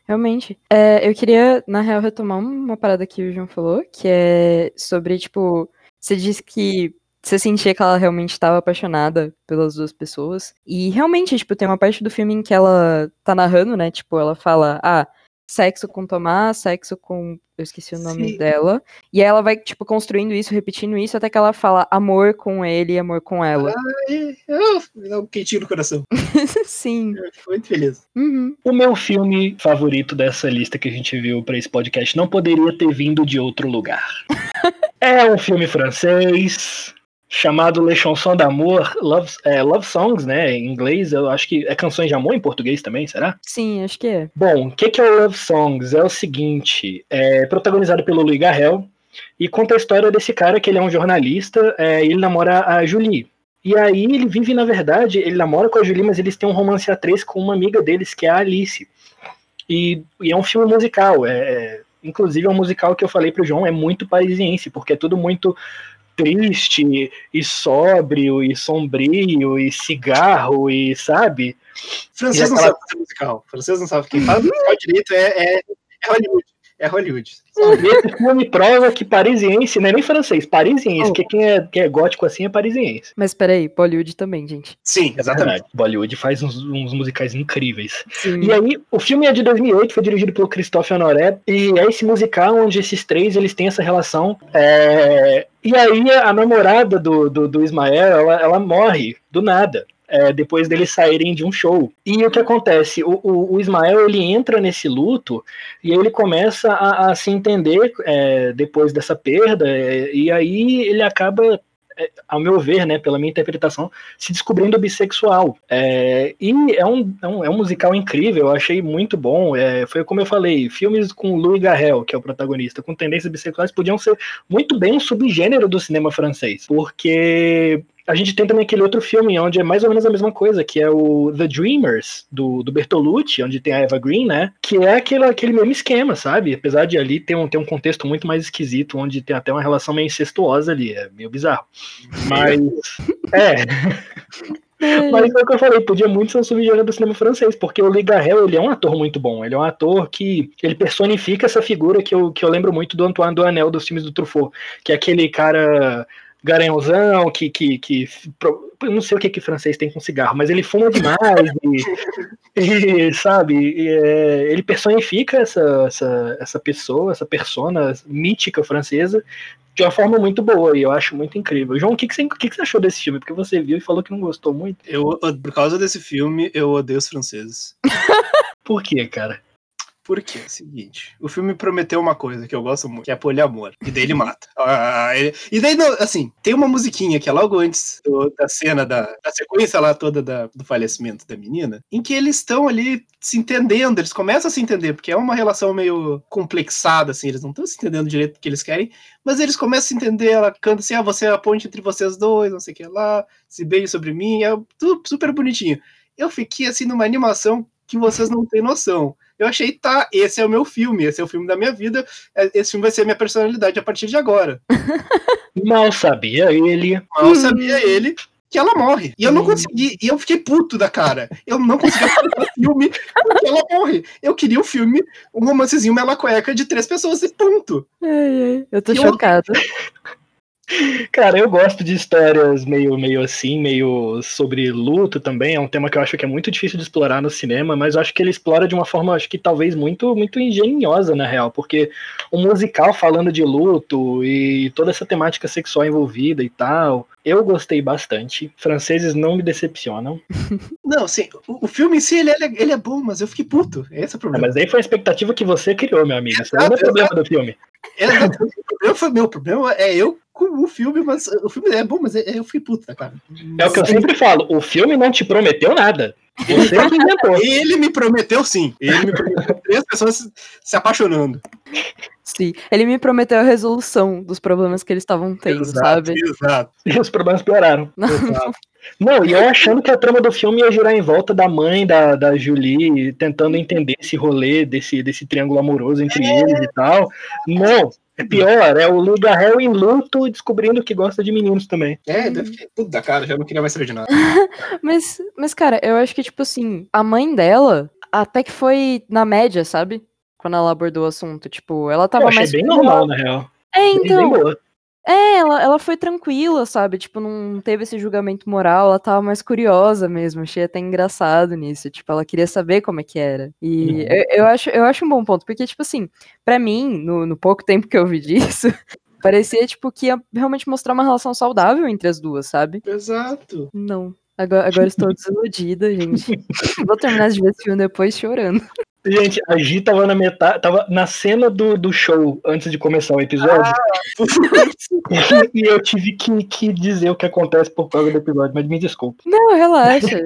Realmente. É, eu queria, na real, retomar uma parada que o João falou, que é sobre, tipo, você disse que você sentia que ela realmente estava apaixonada pelas duas pessoas. E realmente, tipo, tem uma parte do filme em que ela tá narrando, né? Tipo, ela fala, ah, sexo com Tomás, sexo com. Eu esqueci o nome Sim. dela. E aí ela vai, tipo, construindo isso, repetindo isso, até que ela fala amor com ele e amor com ela. Ai, eu, um quentinho no coração. Sim. Eu fico muito feliz. Uhum. O meu filme favorito dessa lista que a gente viu para esse podcast não poderia ter vindo de outro lugar. é um filme francês chamado Le Chanson d'Amour, Love, é, Love Songs, né? Em inglês, eu acho que é canções de amor em português também, será? Sim, acho que é. Bom, o que, que é o Love Songs? É o seguinte, é protagonizado pelo Louis Garrel e conta a história desse cara que ele é um jornalista, é, ele namora a Julie. E aí ele vive, na verdade, ele namora com a Julie, mas eles têm um romance a três com uma amiga deles, que é a Alice. E, e é um filme musical, é, é, inclusive é um musical que eu falei pro João, é muito parisiense, porque é tudo muito triste e sóbrio e sombrio e cigarro e sabe? Francês E não aquela- sabe fazer musical. Francês não sabe. Quem faz musical direito é, é, é Hollywood. É Hollywood. Esse filme prova que parisiense não é nem francês, parisiense, Oh. porque quem é, quem é gótico assim é parisiense. Mas peraí, Bollywood também, gente. Sim, exatamente. Verdade. Bollywood faz uns, uns musicais incríveis. Sim. E aí, o filme é de 2008, foi dirigido pelo Christophe Honoré, e é esse musical onde esses três eles têm essa relação. é, E aí, a namorada do, do, do Ismael, ela, ela morre do nada. É, depois deles saírem de um show. E o que acontece? O, o, o Ismael ele entra nesse luto e ele começa a, a se entender é, depois dessa perda, é, e aí ele acaba é, ao meu ver, né, pela minha interpretação, se descobrindo bissexual. É, e é um, é, um, é um musical incrível, eu achei muito bom. É, foi como eu falei, filmes com Louis Garrel, que é o protagonista, com tendências bissexuais, podiam ser muito bem um subgênero do cinema francês. Porque a gente tem também aquele outro filme onde é mais ou menos a mesma coisa, que é o The Dreamers, do, do Bertolucci, onde tem a Eva Green, né? Que é aquele, aquele mesmo esquema, sabe? Apesar de ali ter um, ter um contexto muito mais esquisito, onde tem até uma relação meio incestuosa ali, é meio bizarro. Mas. é. Mas é o que eu falei, podia muito ser um subgênero do cinema francês, porque o Lee Garrel, ele é um ator muito bom, ele é um ator que ele personifica essa figura que eu, que eu lembro muito do Antoine Duanel dos filmes do Truffaut, que é aquele cara garanhãozão, que, que, que eu não sei o que que francês tem com cigarro, mas ele fuma demais e, e sabe, e, é, ele personifica essa, essa, essa pessoa, essa persona mítica francesa de uma forma muito boa e eu acho muito incrível. João, o que, que, você, o que, que você achou desse filme? Porque você viu e falou que não gostou muito. Eu, por causa desse filme, eu odeio os franceses. Por quê, cara? Porque é o seguinte, o filme prometeu uma coisa que eu gosto muito, que é poliamor. E daí ele mata. Ah, ele... E daí, assim, tem uma musiquinha que é logo antes do, da cena, da, da, sequência lá toda da, do falecimento da menina, em que eles estão ali se entendendo, eles começam a se entender, porque é uma relação meio complexada, assim, eles não estão se entendendo direito o que eles querem, mas eles começam a se entender, ela canta assim, ah, você é a ponte entre vocês dois, não sei o que lá, se beije sobre mim, é tudo super bonitinho. Eu fiquei, assim, numa animação que vocês não têm noção. Eu achei, tá, esse é o meu filme, esse é o filme da minha vida, esse filme vai ser a minha personalidade a partir de agora. Mal sabia ele. Mal sabia ele que ela morre. E eu não consegui, e eu fiquei puto da cara. Eu não conseguia fazer o filme porque ela morre. Eu queria um filme, um romancezinho mela cueca de três pessoas e ponto. Ai, ai, eu tô E chocada. Cara, eu gosto de histórias meio, meio assim, meio sobre luto também. É um tema que eu acho que é muito difícil de explorar no cinema, mas eu acho que ele explora de uma forma, acho que talvez muito, muito engenhosa, na real, porque um musical falando de luto e toda essa temática sexual envolvida e tal, eu gostei bastante. Franceses não me decepcionam. Não, sim, o, o filme em si ele é, ele é bom, mas eu fiquei puto. Esse é o É, problema. mas aí foi a expectativa que você criou, meu amigo. Esse não é o problema do filme. É, o problema foi meu, problema é eu com o filme, mas o filme é bom, mas é- eu fiquei puto, cara. É o que eu sempre falo, o filme não te prometeu nada. Você que inventou. Ele me prometeu sim. Ele me prometeu três pessoas se, apaixonando. Sim. Ele me prometeu a resolução dos problemas que eles estavam tendo, sabe? Exato. E os problemas pioraram. exato. Não, e eu achando que a trama do filme ia girar em volta da mãe da, da Julie, tentando entender esse rolê desse, desse triângulo amoroso entre eles e tal. Não, é pior, é o Lugarrel em luto descobrindo que gosta de meninos também. É, daí eu fiquei puto da cara, já não queria mais saber de nada. Mas, mas, cara, eu acho que, tipo assim, a mãe dela até que foi na média, sabe? Quando ela abordou o assunto. Tipo, ela tava Eu achei mais. bem normal, na real. É, Bem- bem então. boa. É, ela, ela foi tranquila, sabe? Tipo, não teve esse julgamento moral, ela tava mais curiosa mesmo. Achei até engraçado nisso. Tipo, ela queria saber como é que era. E Uhum. eu, eu acho, eu acho um bom ponto, porque, tipo assim, pra mim, no, no pouco tempo que eu vi disso, parecia, tipo, que ia realmente mostrar uma relação saudável entre as duas, sabe? Exato. Não. Agora, agora estou desiludida, gente. Vou terminar de ver esse filme depois chorando. Gente, a Gi tava na metade, tava na cena do, do show antes de começar o episódio. e eu tive que, que dizer o que acontece por causa do episódio, mas me desculpe. Não, relaxa.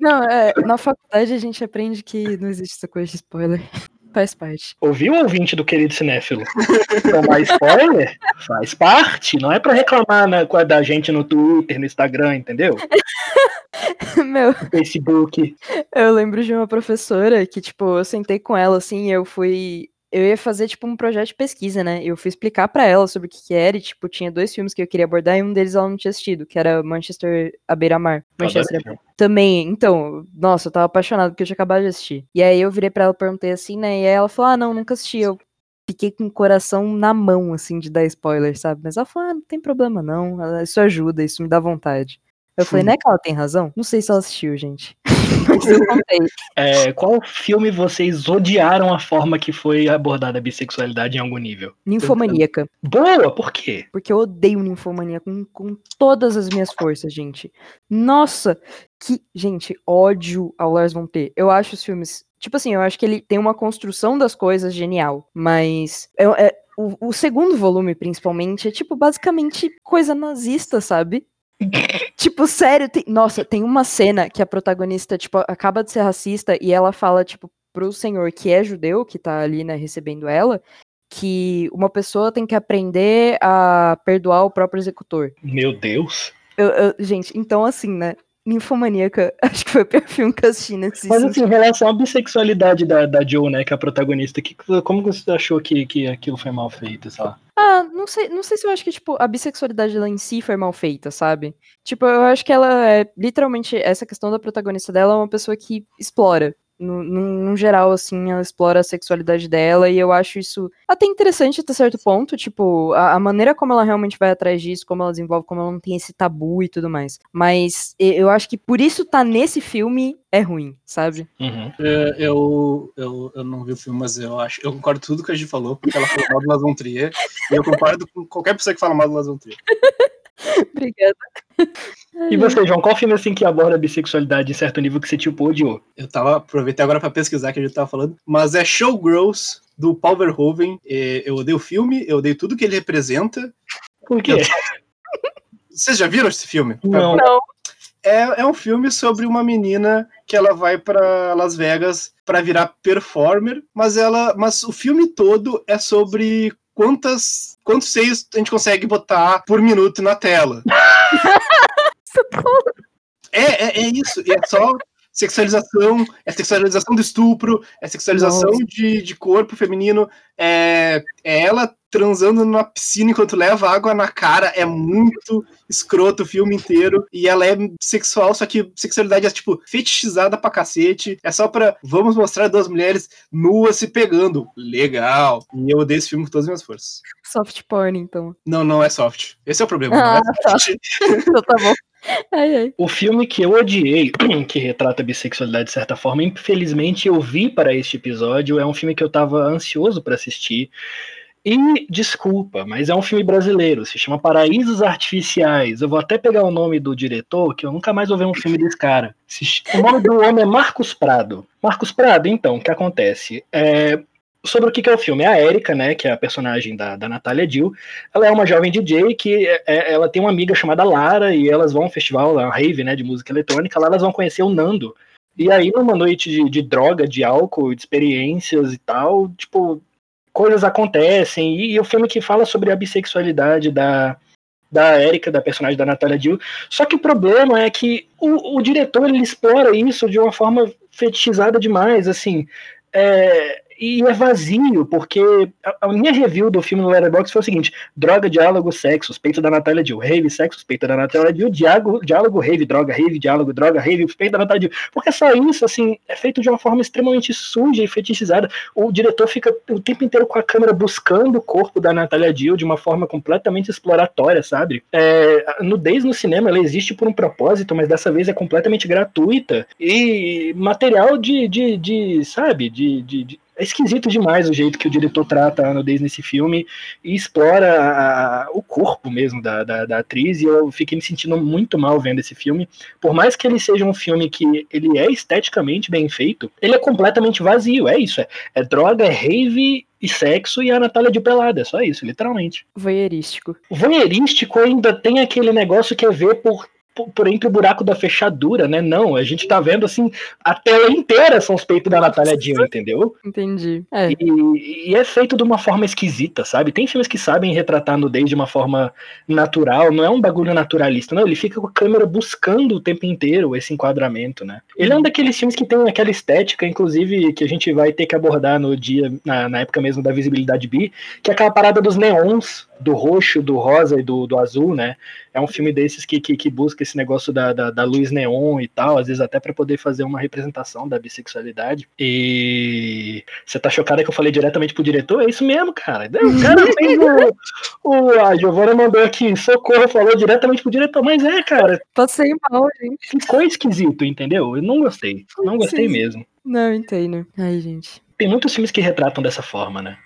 Não, é, na faculdade a gente aprende que não existe essa coisa de spoiler. Faz parte. Ouviu o ouvinte do querido cinéfilo? Tomar spoiler faz parte, não é pra reclamar né, com a da gente no Twitter, no Instagram, entendeu? Meu, Facebook. eu lembro de uma professora que, tipo, eu sentei com ela assim, eu fui. Eu ia fazer, tipo, um projeto de pesquisa, né? Eu fui explicar pra ela sobre o que, que era, e, tipo, tinha dois filmes que eu queria abordar, e um deles ela não tinha assistido, que era Manchester à beira-mar. Manchester Adoro Também, então, nossa, eu tava apaixonado porque eu tinha acabado de assistir. E aí eu virei pra ela e perguntei assim, né? E aí ela falou: Ah, não, nunca assisti. Eu, fiquei com o coração na mão, assim, de dar spoiler, sabe? Mas ela falou, ah, não tem problema não, isso ajuda, isso me dá vontade. Eu falei, não é que ela tem razão? Não sei se ela assistiu, gente. Mas eu contei. É, qual filme vocês odiaram a forma que foi abordada a bissexualidade em algum nível? Ninfomaníaca. Boa, por quê? Porque eu odeio ninfomania com, com todas as minhas forças, gente. Nossa, que. Gente, ódio ao Lars von Trier. Eu acho os filmes. Tipo assim, eu acho que ele tem uma construção das coisas genial, mas. É, é, o, o segundo volume, principalmente, é tipo basicamente coisa nazista, sabe? tipo, sério, tem... nossa, tem uma cena que a protagonista, tipo, acaba de ser racista e ela fala, tipo, pro senhor que é judeu, que tá ali, né, recebendo ela, que uma pessoa tem que aprender a perdoar o próprio executor. Meu Deus. Eu, eu, gente, então assim, né, Ninfomaníaca, acho que foi o pior filme que eu assisti nesse Mas assim, em relação à bissexualidade da, da Joe, né, que é a protagonista, que, como você achou que, que aquilo foi mal feito, sei lá? Ah, não sei, não sei se eu acho que, tipo, a bissexualidade dela em si foi mal feita, sabe? Tipo, eu acho que ela é, literalmente, essa questão da protagonista dela é uma pessoa que explora, no, no, no, geral, assim, ela explora a sexualidade dela e eu acho isso até interessante até certo ponto, tipo, a, a, maneira como ela realmente vai atrás disso, como ela desenvolve, como ela não tem esse tabu e tudo mais. Mas eu acho que por isso tá nesse filme é ruim, sabe? Uhum. É, eu, eu, eu não vi o filme, mas eu acho, eu concordo com tudo que a gente falou, porque ela falou mal do Las Trier, e eu concordo com qualquer pessoa que fala mal do Las Trier. Obrigada. E você, João, qual filme assim que aborda a bissexualidade em certo nível que você tipo odiou? Eu tava, aproveitei agora para pesquisar que a gente tava falando, mas é Showgirls do Paul Verhoeven. Eu odeio o filme, eu odeio tudo que ele representa. Por quê? Eu... Vocês já viram esse filme? Não. Não. É, é um filme sobre uma menina que ela vai para Las Vegas para virar performer, mas ela, mas o filme todo é sobre quantas quantos seios a gente consegue botar por minuto na tela. é, é, é isso. É só sexualização, é sexualização do estupro, é sexualização de, de corpo feminino, é, é ela transando numa piscina enquanto leva água na cara, é muito escroto o filme inteiro, e ela é sexual, só que sexualidade é, tipo, fetichizada pra cacete, é só pra, vamos mostrar duas mulheres nuas se pegando, legal, e eu odeio esse filme com todas as minhas forças. Soft porn, então. Não, não é soft, esse é o problema, ah, não é tá. então tá bom. Ai, ai. O filme que eu odiei, que retrata a bissexualidade de certa forma, infelizmente eu vi para este episódio, é um filme que eu tava ansioso para assistir. E desculpa, mas é um filme brasileiro, se chama Paraísos Artificiais. Eu vou até pegar o nome do diretor, que eu nunca mais vou ver um filme desse cara. O nome do homem é Marcos Prado. Marcos Prado, então, o que acontece? É, sobre o que, que é o filme. É a Erika, né, que é a personagem da, da Natália Dill, ela é uma jovem DJ que é, é, ela tem uma amiga chamada Lara e elas vão a um festival, uma rave, né, de música eletrônica, lá elas vão conhecer o Nando. E aí, numa noite de, de droga, de álcool, de experiências e tal, tipo, coisas acontecem. E, e o filme que fala sobre a bissexualidade da, da Erika, da personagem da Natália Dill. Só que o problema é que o, o diretor ele explora isso de uma forma fetichizada demais, assim. É, e é vazio, porque a, a, minha review do filme no Letterboxd foi o seguinte: droga, diálogo, sexo, suspeita da Natália Dill, rave, sexo, suspeita da Natália Dill, diálogo, diálogo, rave, droga, rave, diálogo, droga, rave, suspeita da Natália Dill. Porque só isso, assim, é feito de uma forma extremamente suja e fetichizada. O diretor fica o tempo inteiro com a câmera buscando o corpo da Natália Dill de uma forma completamente exploratória, sabe? É, a nudez no cinema, ela existe por um propósito, mas dessa vez é completamente gratuita e material de, de, de sabe, de, de, de é esquisito demais o jeito que o diretor trata a nudez nesse filme e explora a, o corpo mesmo da, da, da, atriz, e eu fiquei me sentindo muito mal vendo esse filme. Por mais que ele seja um filme que ele é esteticamente bem feito, ele é completamente vazio, é isso, é, é droga, é rave e sexo e a Natália de pelada, é só isso, literalmente. Voyeurístico. Voyeurístico ainda tem aquele negócio que é ver por por entre o buraco da fechadura, né? Não, a gente tá vendo assim, a tela inteira são os peitos da Natália Dill, entendeu? Entendi. É. E, e, é feito de uma forma esquisita, sabe? Tem filmes que sabem retratar a nudez de uma forma natural, não é um bagulho naturalista, não, ele fica com a câmera buscando o tempo inteiro esse enquadramento, né? Ele é um daqueles filmes que tem aquela estética, inclusive, que a gente vai ter que abordar no dia, na, na época mesmo da visibilidade bi, que é aquela parada dos neons do roxo, do rosa e do, do azul, né? É um filme desses que, que, que busca esse negócio da, da, da, luz neon e tal, às vezes até para poder fazer uma representação da bissexualidade. E você tá chocada que eu falei diretamente pro diretor? É isso mesmo, cara. O cara fez o, o. A Giovana mandou aqui, socorro, falou diretamente pro diretor, mas é, cara. Passei mal, gente. Ficou esquisito, entendeu? Eu não gostei. Não gostei Sim. mesmo. Não, entendo. Ai, gente. Tem muitos filmes que retratam dessa forma, né?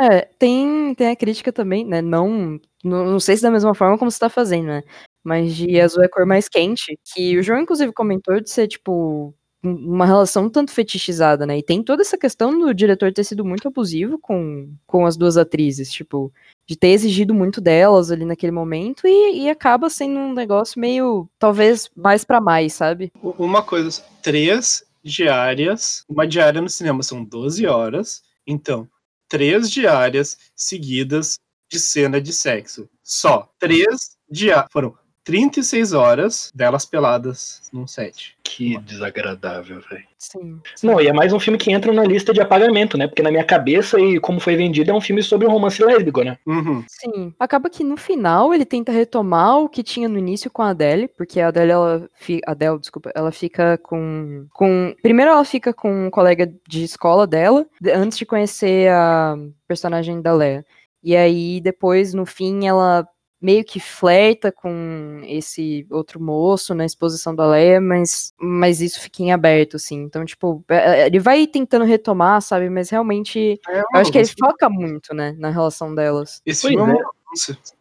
É, tem, tem a crítica também, né? Não, não, não sei se da mesma forma como você tá fazendo, né? Mas de azul é cor mais quente, que o João, inclusive, comentou de ser, tipo, uma relação tanto fetichizada, né? E tem toda essa questão do diretor ter sido muito abusivo com, com as duas atrizes, tipo, de ter exigido muito delas ali naquele momento e, e acaba sendo um negócio meio, talvez, mais para mais, sabe? Uma coisa, três diárias, uma diária no cinema são 12 horas, então três diárias seguidas de cena de sexo. Só. Três diárias. Foram 36 horas delas peladas num set. Que desagradável, velho. Sim, Não, e é mais um filme que entra na lista de apagamento, né? Porque na minha cabeça e como foi vendido é um filme sobre um romance lésbico, né? Uhum. Sim. Acaba que no final ele tenta retomar o que tinha no início com a Adele, porque a Adele, ela fica. Adele, desculpa, ela fica com. com Primeiro ela fica com um colega de escola dela, antes de conhecer a personagem da Leia. E aí, depois, no fim, ela meio que flerta com esse outro moço na exposição da Leia, mas, mas isso fica em aberto, assim. Então, tipo, é, é, ele vai tentando retomar, sabe? Mas realmente, é, eu acho que ele foca muito, né, na relação delas. Esse pois filme é.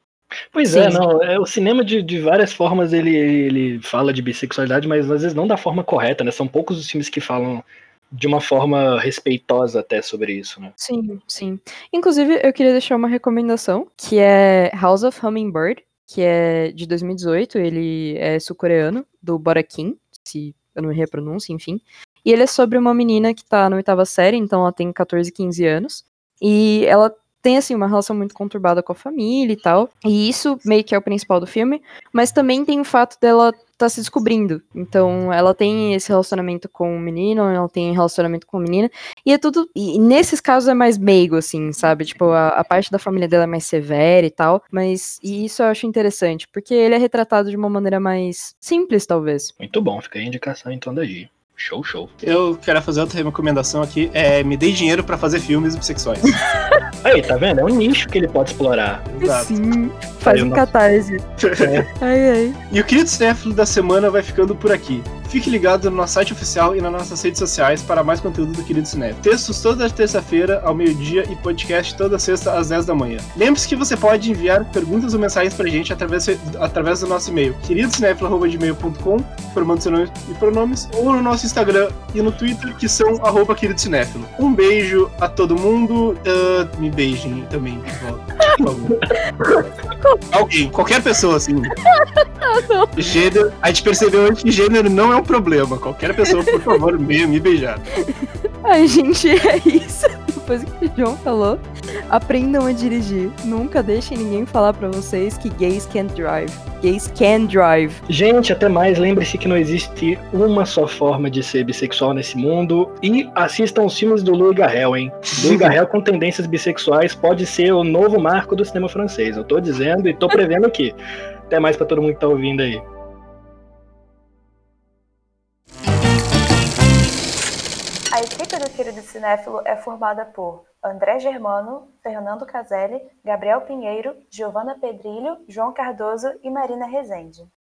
Pois sim, é, não, é, o cinema de, de várias formas ele, ele fala de bissexualidade, mas às vezes não da forma correta, né? São poucos os filmes que falam de uma forma respeitosa até sobre isso, né? Sim, sim. Inclusive, eu queria deixar uma recomendação, que é House of Hummingbird, que é de 2018, ele é sul-coreano, do Bora Kim, se eu não errei a pronúncia, enfim. E ele é sobre uma menina que tá na oitava série, então ela tem 14, 15 anos, e ela tem assim uma relação muito conturbada com a família e tal. E isso meio que é o principal do filme, mas também tem o fato dela tá se descobrindo. Então, ela tem esse relacionamento com o menino, ela tem relacionamento com a menina, e é tudo. E nesses casos é mais meigo, assim, sabe? Tipo, a, a, parte da família dela é mais severa e tal, mas e isso eu acho interessante, porque ele é retratado de uma maneira mais simples, talvez. Muito bom, fica a indicação então daí. Show, show. Eu quero fazer outra recomendação aqui. É, me dei dinheiro para fazer filmes bissexuais. Aí, tá vendo? É um nicho que ele pode explorar. Exato. Sim, faz um catarse. É. Ai, ai. E o querido cinéfilo da semana vai ficando por aqui. Fique ligado no nosso site oficial e nas nossas redes sociais para mais conteúdo do Querido Cinema. Textos toda terça-feira ao meio-dia e podcast toda sexta às 10 da manhã. Lembre-se que você pode enviar perguntas ou mensagens para a gente através, através do nosso e-mail, queridocinéfilo.com, formando seu nome e pronomes, ou no nosso Instagram e no Twitter, que são arroba querido cinéfilo. Um beijo a todo mundo. Uh, me beijem também, por favor. Alguém, qualquer pessoa, assim. não. Gênero, a gente percebeu antes que gênero não é um problema. Qualquer pessoa, por favor, venha me beijar. Ai, gente, é isso. Depois que o João falou, aprendam a dirigir. Nunca deixem ninguém falar para vocês que gays can't drive. Gays can drive. Gente, até mais. Lembre-se que não existe uma só forma de ser bissexual nesse mundo. E assistam os filmes do Louis Garrel, hein? Louis Garrel com tendências bissexuais pode ser o novo marco do cinema francês. Eu tô dizendo e tô prevendo aqui. Até mais para todo mundo que tá ouvindo aí. Equipe do Querido Cinéfilo é formada por André Germano, Fernando Caselli, Gabriel Pinheiro, Giovana Pedrilho, João Cardoso e Marina Rezende.